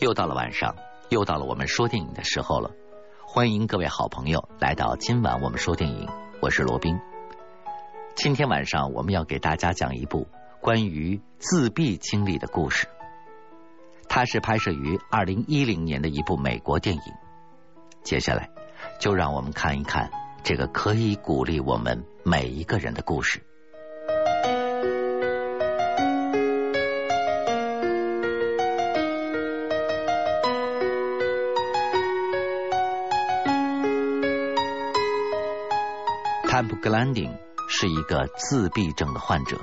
又到了晚上，又到了我们说电影的时候了。欢迎各位好朋友来到今晚我们说电影，我是罗宾。今天晚上我们要给大家讲一部关于自闭经历的故事。它是拍摄于二零一零年的一部美国电影。接下来就让我们看一看这个可以鼓励我们每一个人的故事。坦普·格兰丁是一个自闭症的患者，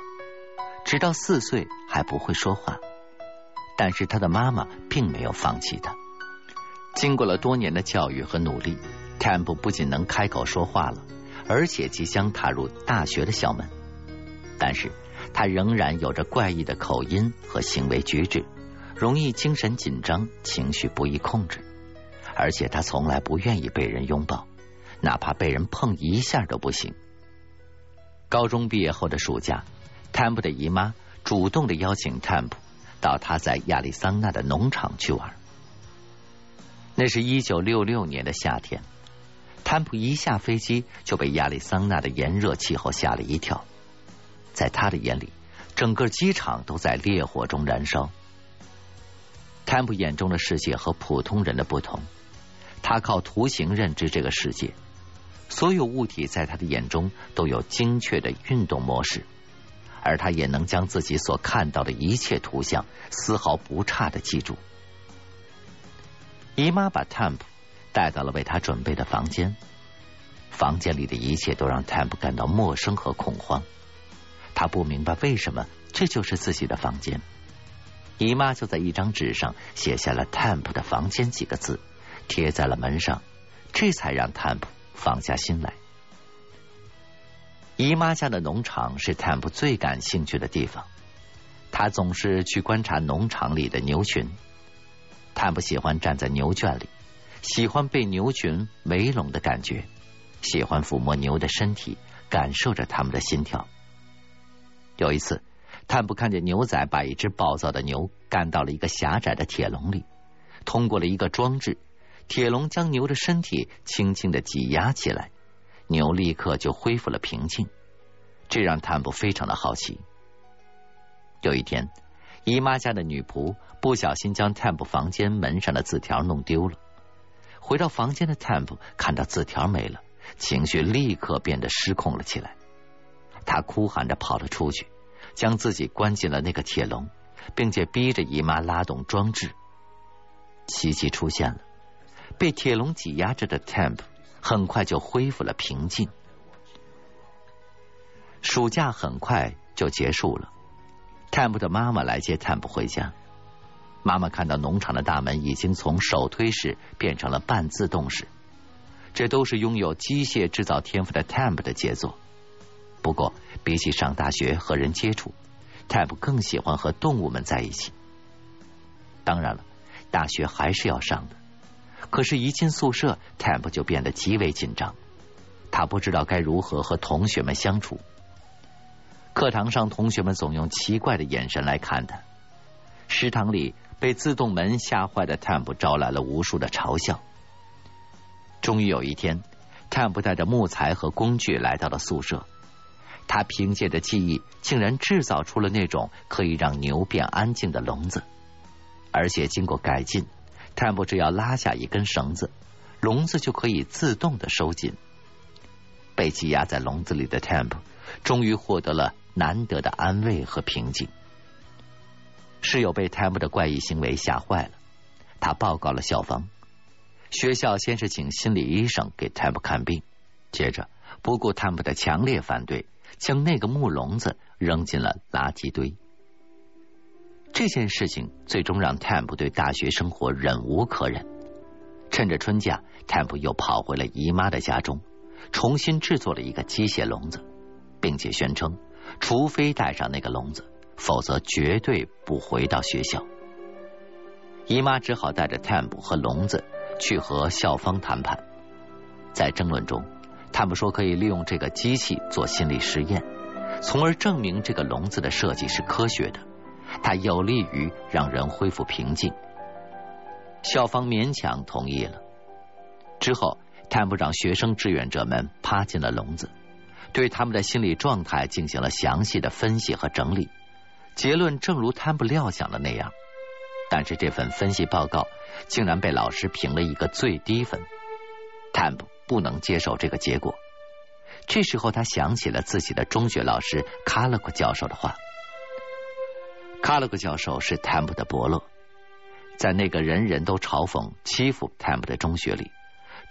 直到四岁还不会说话。但是他的妈妈并没有放弃他。经过了多年的教育和努力，坦普不仅能开口说话了，而且即将踏入大学的校门。但是他仍然有着怪异的口音和行为举止，容易精神紧张，情绪不易控制。而且他从来不愿意被人拥抱。哪怕被人碰一下都不行。高中毕业后的暑假，坦普的姨妈主动的邀请坦普到他在亚利桑那的农场去玩。那是一九六六年的夏天，坦普一下飞机就被亚利桑那的炎热气候吓了一跳。在他的眼里，整个机场都在烈火中燃烧。坦普眼中的世界和普通人的不同，他靠图形认知这个世界。所有物体在他的眼中都有精确的运动模式，而他也能将自己所看到的一切图像丝毫不差的记住。姨妈把 Temp 带到了为他准备的房间，房间里的一切都让 Temp 感到陌生和恐慌。他不明白为什么这就是自己的房间。姨妈就在一张纸上写下了 Temp 的房间几个字，贴在了门上，这才让 Temp。放下心来，姨妈家的农场是坦布最感兴趣的地方。他总是去观察农场里的牛群。坦普喜欢站在牛圈里，喜欢被牛群围拢的感觉，喜欢抚摸牛的身体，感受着他们的心跳。有一次，坦普看见牛仔把一只暴躁的牛赶到了一个狭窄的铁笼里，通过了一个装置。铁笼将牛的身体轻轻的挤压起来，牛立刻就恢复了平静，这让坦普非常的好奇。有一天，姨妈家的女仆不小心将坦普房间门上的字条弄丢了。回到房间的坦普看到字条没了，情绪立刻变得失控了起来。他哭喊着跑了出去，将自己关进了那个铁笼，并且逼着姨妈拉动装置。奇迹出现了。被铁笼挤压着的 Temp 很快就恢复了平静。暑假很快就结束了，Temp 的妈妈来接 Temp 回家。妈妈看到农场的大门已经从手推式变成了半自动式，这都是拥有机械制造天赋的 Temp 的杰作。不过，比起上大学和人接触，Temp 更喜欢和动物们在一起。当然了，大学还是要上的。可是，一进宿舍，Temp 就变得极为紧张。他不知道该如何和同学们相处。课堂上，同学们总用奇怪的眼神来看他。食堂里，被自动门吓坏的 Temp 招来了无数的嘲笑。终于有一天，Temp 带着木材和工具来到了宿舍。他凭借着记忆，竟然制造出了那种可以让牛变安静的笼子，而且经过改进。Temp 只要拉下一根绳子，笼子就可以自动的收紧。被挤压在笼子里的 Temp 终于获得了难得的安慰和平静。室友被 Temp 的怪异行为吓坏了，他报告了校方。学校先是请心理医生给 Temp 看病，接着不顾 Temp 的强烈反对，将那个木笼子扔进了垃圾堆。这件事情最终让 Temp 对大学生活忍无可忍。趁着春假，Temp 又跑回了姨妈的家中，重新制作了一个机械笼子，并且宣称，除非带上那个笼子，否则绝对不回到学校。姨妈只好带着 Temp 和笼子去和校方谈判。在争论中，Temp 说可以利用这个机器做心理实验，从而证明这个笼子的设计是科学的。它有利于让人恢复平静。校方勉强同意了。之后，探部让学生志愿者们趴进了笼子，对他们的心理状态进行了详细的分析和整理。结论正如探部料想的那样，但是这份分析报告竟然被老师评了一个最低分。探部不能接受这个结果。这时候，他想起了自己的中学老师卡勒克教授的话。卡洛克教授是 tempe 的伯乐，在那个人人都嘲讽、欺负 tempe 的中学里，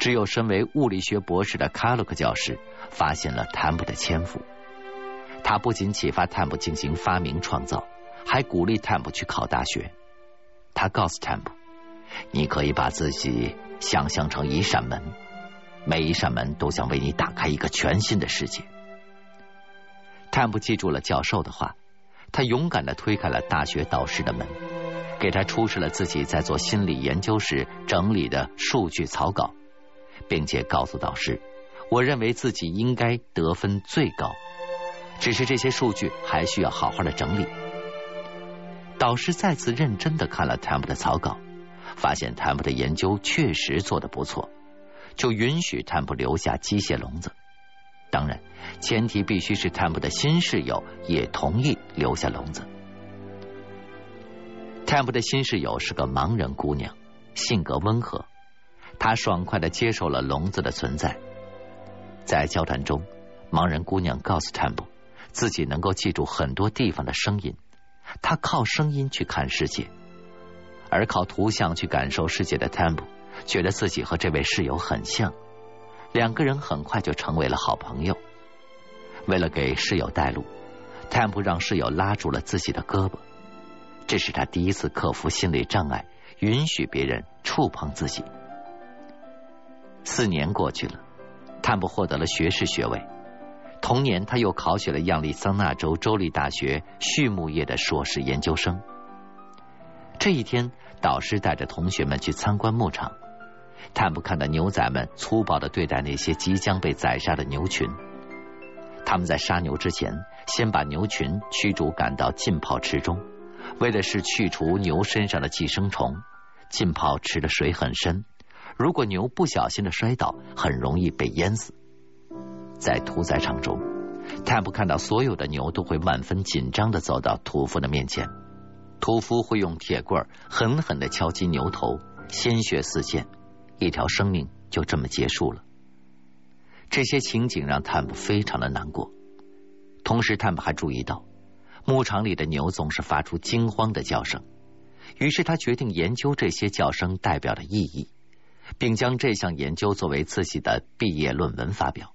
只有身为物理学博士的卡洛克教师发现了 tempe 的天赋。他不仅启发 tempe 进行发明创造，还鼓励 tempe 去考大学。他告诉 tempe，：“ 你可以把自己想象成一扇门。”每一扇门都想为你打开一个全新的世界。探布记住了教授的话，他勇敢的推开了大学导师的门，给他出示了自己在做心理研究时整理的数据草稿，并且告诉导师：“我认为自己应该得分最高，只是这些数据还需要好好的整理。”导师再次认真的看了探布的草稿，发现探布的研究确实做得不错。就允许探普留下机械笼子，当然，前提必须是 Temple 的新室友也同意留下笼子。探普的新室友是个盲人姑娘，性格温和，她爽快的接受了笼子的存在。在交谈中，盲人姑娘告诉 Temple，，自己能够记住很多地方的声音，她靠声音去看世界，而靠图像去感受世界的 Temple。觉得自己和这位室友很像，两个人很快就成为了好朋友。为了给室友带路，坦普让室友拉住了自己的胳膊，这是他第一次克服心理障碍，允许别人触碰自己。四年过去了，坦普获得了学士学位。同年，他又考取了亚利桑那州州立大学畜牧业的硕士研究生。这一天，导师带着同学们去参观牧场。探布看到牛仔们粗暴的对待那些即将被宰杀的牛群。他们在杀牛之前，先把牛群驱逐赶到浸泡池中，为的是去除牛身上的寄生虫。浸泡池的水很深，如果牛不小心的摔倒，很容易被淹死。在屠宰场中，探布看到所有的牛都会万分紧张的走到屠夫的面前，屠夫会用铁棍狠狠的敲击牛头，鲜血四溅。一条生命就这么结束了。这些情景让探布非常的难过。同时，探布还注意到牧场里的牛总是发出惊慌的叫声。于是，他决定研究这些叫声代表的意义，并将这项研究作为自己的毕业论文发表。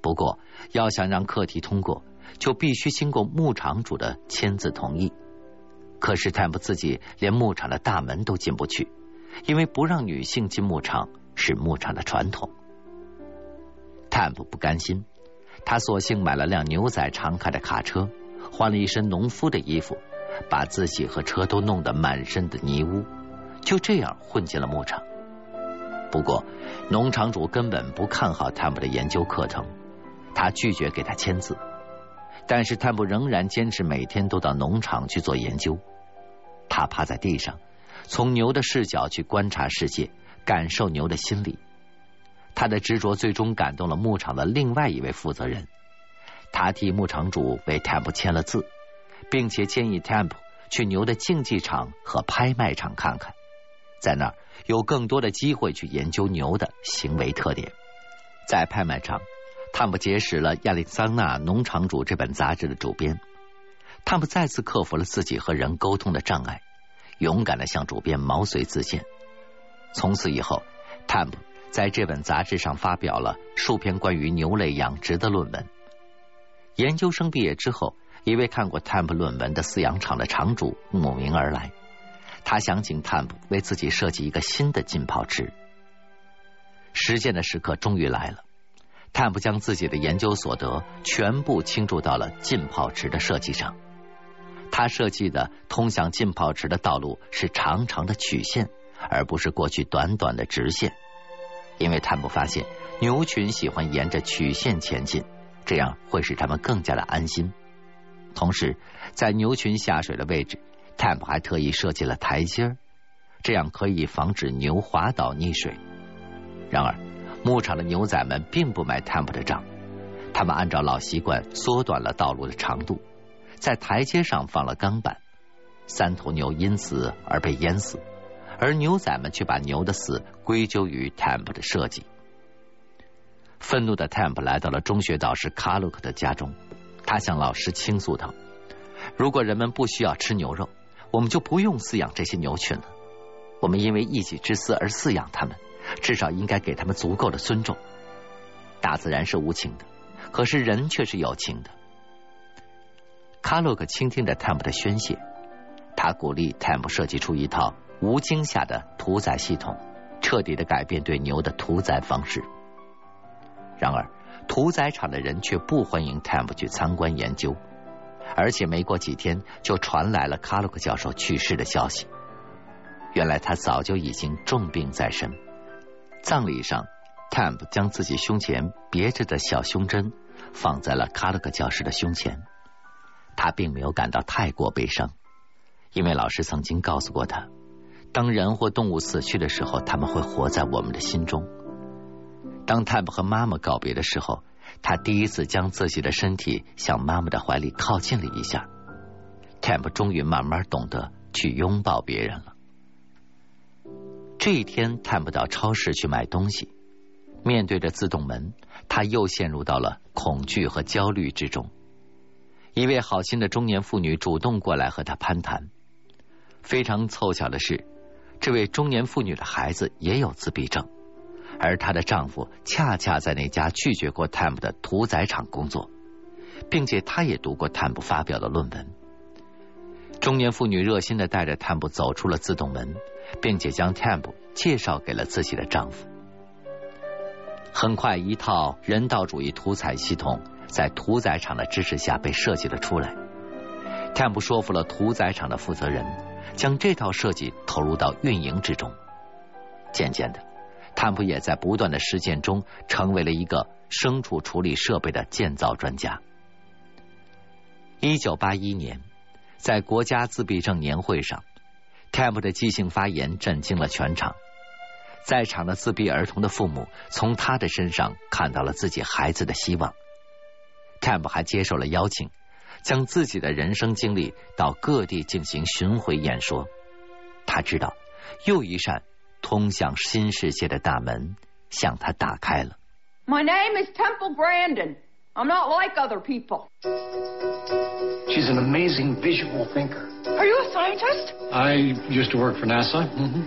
不过，要想让课题通过，就必须经过牧场主的签字同意。可是，探布自己连牧场的大门都进不去。因为不让女性进牧场是牧场的传统，探布不甘心，他索性买了辆牛仔常开的卡车，换了一身农夫的衣服，把自己和车都弄得满身的泥污，就这样混进了牧场。不过，农场主根本不看好探布的研究课程，他拒绝给他签字。但是探布仍然坚持每天都到农场去做研究。他趴在地上。从牛的视角去观察世界，感受牛的心理。他的执着最终感动了牧场的另外一位负责人，他替牧场主为 Temp 签了字，并且建议 Temp 去牛的竞技场和拍卖场看看，在那儿有更多的机会去研究牛的行为特点。在拍卖场，汤姆结识了《亚利桑那农场主》这本杂志的主编。汤姆再次克服了自己和人沟通的障碍。勇敢的向主编毛遂自荐。从此以后，探普在这本杂志上发表了数篇关于牛类养殖的论文。研究生毕业之后，一位看过探普论文的饲养场的场主慕名而来，他想请探普为自己设计一个新的浸泡池。实践的时刻终于来了，探普将自己的研究所得全部倾注到了浸泡池的设计上。他设计的通向浸泡池的道路是长长的曲线，而不是过去短短的直线。因为探姆发现牛群喜欢沿着曲线前进，这样会使他们更加的安心。同时，在牛群下水的位置，探姆还特意设计了台阶儿，这样可以防止牛滑倒溺水。然而，牧场的牛仔们并不买 Temp 的账，他们按照老习惯缩短了道路的长度，在台阶上放了钢板，三头牛因此而被淹死，而牛仔们却把牛的死归咎于 Temp 的设计。愤怒的 Temp 来到了中学导师卡鲁克的家中，他向老师倾诉道：“如果人们不需要吃牛肉，我们就不用饲养这些牛群了。我们因为一己之私而饲养它们。”至少应该给他们足够的尊重。大自然是无情的，可是人却是有情的。卡洛克倾听着 Temp 的宣泄，他鼓励 Temp 设计出一套无惊吓的屠宰系统，彻底的改变对牛的屠宰方式。然而，屠宰场的人却不欢迎 Temp 去参观研究，而且没过几天就传来了卡洛克教授去世的消息。原来他早就已经重病在身。葬礼上，Temp 将自己胸前别着的小胸针放在了卡洛克教师的胸前。他并没有感到太过悲伤，因为老师曾经告诉过他，当人或动物死去的时候，他们会活在我们的心中。当 Temp 和妈妈告别的时候，他第一次将自己的身体向妈妈的怀里靠近了一下。Temp 终于慢慢懂得去拥抱别人了。这一天，探不到超市去买东西，面对着自动门，他又陷入到了恐惧和焦虑之中。一位好心的中年妇女主动过来和他攀谈。非常凑巧的是，这位中年妇女的孩子也有自闭症，而她的丈夫恰恰在那家拒绝过 Temp 的屠宰场工作，并且他也读过 Temp 发表的论文。中年妇女热心的带着 Temp 走出了自动门。并且将 Temp 介绍给了自己的丈夫。很快，一套人道主义屠宰系统在屠宰场的支持下被设计了出来。Temp 说服了屠宰场的负责人，将这套设计投入到运营之中。渐渐的，Temp 也在不断的实践中成为了一个牲畜处理设备的建造专家。一九八一年，在国家自闭症年会上。Temp 的即兴发言震惊了全场，在场的自闭儿童的父母从他的身上看到了自己孩子的希望。Temp 还接受了邀请，将自己的人生经历到各地进行巡回演说。他知道，又一扇通向新世界的大门向他打开了。My name is Temple Grandin. I'm not like other people. She's an amazing visual thinker. Are you a scientist? I used to work for NASA. Mm-hmm.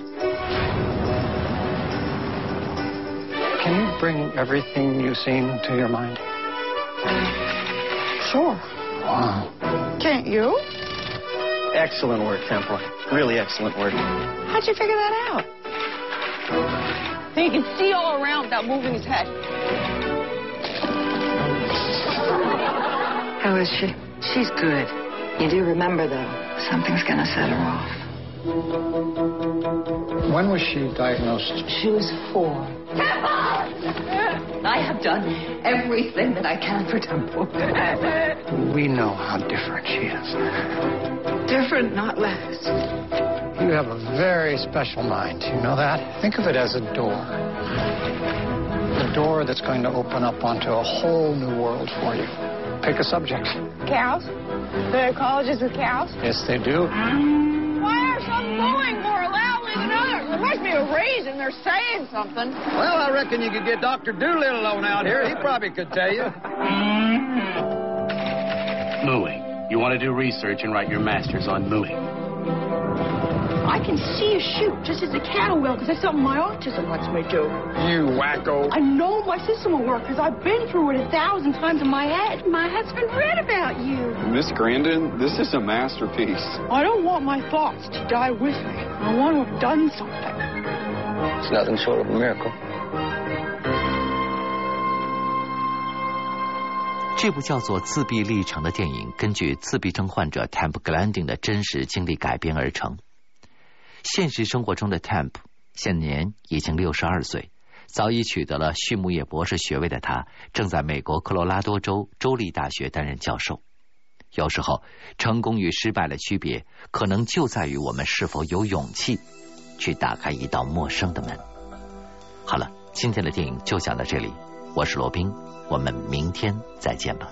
Can you bring everything you've seen to your mind? Sure. Wow. Can't you? Excellent work, Temple. Really excellent work. How'd you figure that out? So you can see all around without moving his head. How is she? She's good. You do remember, though, something's gonna set her off. When was she diagnosed? She was four. I have done everything that I can for Temple. We know how different she is. Different, not less. You have a very special mind. You know that? Think of it as a door. A door that's going to open up onto a whole new world for you. Pick a subject. Cows? Do they have colleges with cows? Yes, they do. Mm. Why are some mowing There must be a reason. They're saying something. Well, I reckon you could get Dr. Doolittle on out here. He probably could tell you. Mooing. You want to do research and write your master's on mooing. I can see a shoot just as a cattle will because that's something my autism lets me do. You wacko. I know my system will work because I've been through it a thousand times in my head. My husband read about you. Miss Grandin, this is a masterpiece. I don't want my thoughts to die with me. I want to have done something. It's nothing short of a miracle. 这部叫做《自闭历程》的电影，根据自闭症患者 Temp Glanding 的真实经历改编而成。 现实生活中的 Temp 现年已经六十二岁，早已取得了畜牧业博士学位的他，正在美国科罗拉多州州立大学担任教授。有时候，成功与失败的区别，可能就在于我们是否有勇气去打开一道陌生的门。好了，今天的电影就讲到这里，我是罗宾，我们明天再见吧。